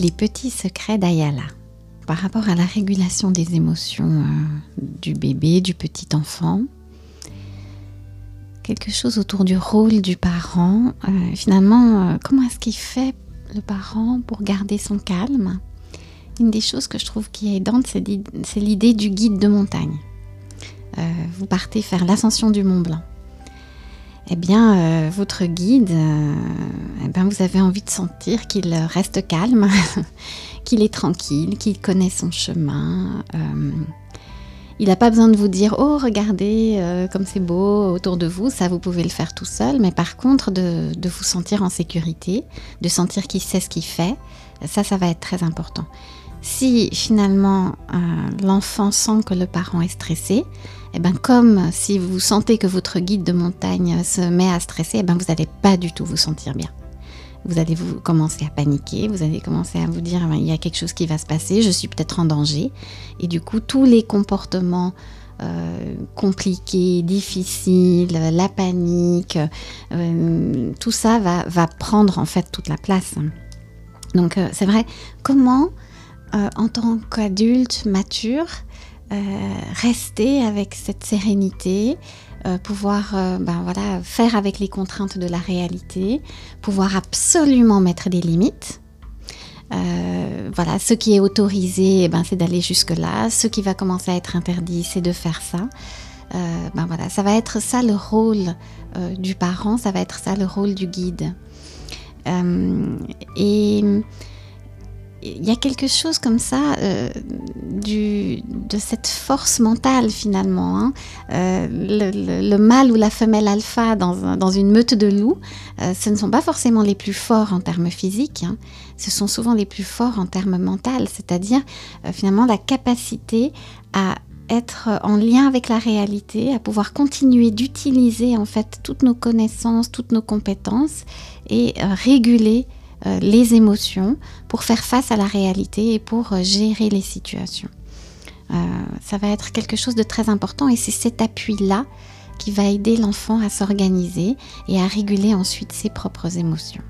Les petits secrets d'Ayala par rapport à la régulation des émotions euh, du bébé, du petit enfant. Quelque chose autour du rôle du parent. Euh, finalement, euh, comment est-ce qu'il fait le parent pour garder son calme? Une des choses que je trouve qui est aidante, c'est l'idée du guide de montagne. vous partez faire l'ascension du Mont Blanc eh bien, euh, votre guide, euh, eh bien, vous avez envie de sentir qu'il reste calme, qu'il est tranquille, qu'il connaît son chemin. Euh, il n'a pas besoin de vous dire Oh, regardez comme c'est beau autour de vous, ça vous pouvez le faire tout seul, mais par contre, de, de vous sentir en sécurité, de sentir qu'il sait ce qu'il fait, ça, ça va être très important. Si finalement l'enfant sent que le parent est stressé, eh ben, comme si vous sentez que votre guide de montagne se met à stresser, eh ben, vous n'allez pas du tout vous sentir bien. Vous allez vous commencer à paniquer, vous allez commencer à vous dire il y a quelque chose qui va se passer, je suis peut-être en danger. Et du coup, tous les comportements euh, compliqués, difficiles, la panique, euh, tout ça va, prendre en fait toute la place. Donc euh, c'est vrai, comment en tant qu'adulte mature, euh, rester avec cette sérénité, euh, pouvoir euh, ben voilà, faire avec les contraintes de la réalité, pouvoir absolument mettre des limites. voilà, ce qui est autorisé, eh ben, c'est d'aller jusque-là. Ce qui va commencer à être interdit, c'est de faire ça. ben voilà, ça va être ça le rôle du parent, ça va être ça le rôle du guide. et il y a quelque chose comme ça euh, de cette force mentale finalement. Hein. Euh, le, mâle ou la femelle alpha dans, une meute de loups, euh, ce ne sont pas forcément les plus forts en termes physiques, hein. ce sont souvent les plus forts en termes mentaux, c'est-à-dire finalement la capacité à être en lien avec la réalité, à pouvoir continuer d'utiliser en fait toutes nos connaissances, toutes nos compétences et réguler les émotions pour faire face à la réalité et pour euh, gérer les situations. Euh, ça va être quelque chose de très important et c'est cet appui-là qui va aider l'enfant à s'organiser et à réguler ensuite ses propres émotions.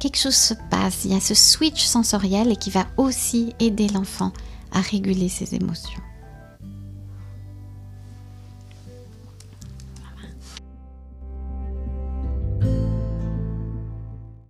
Quelque chose se passe, il y a ce switch sensoriel et qui va aussi aider l'enfant à réguler ses émotions.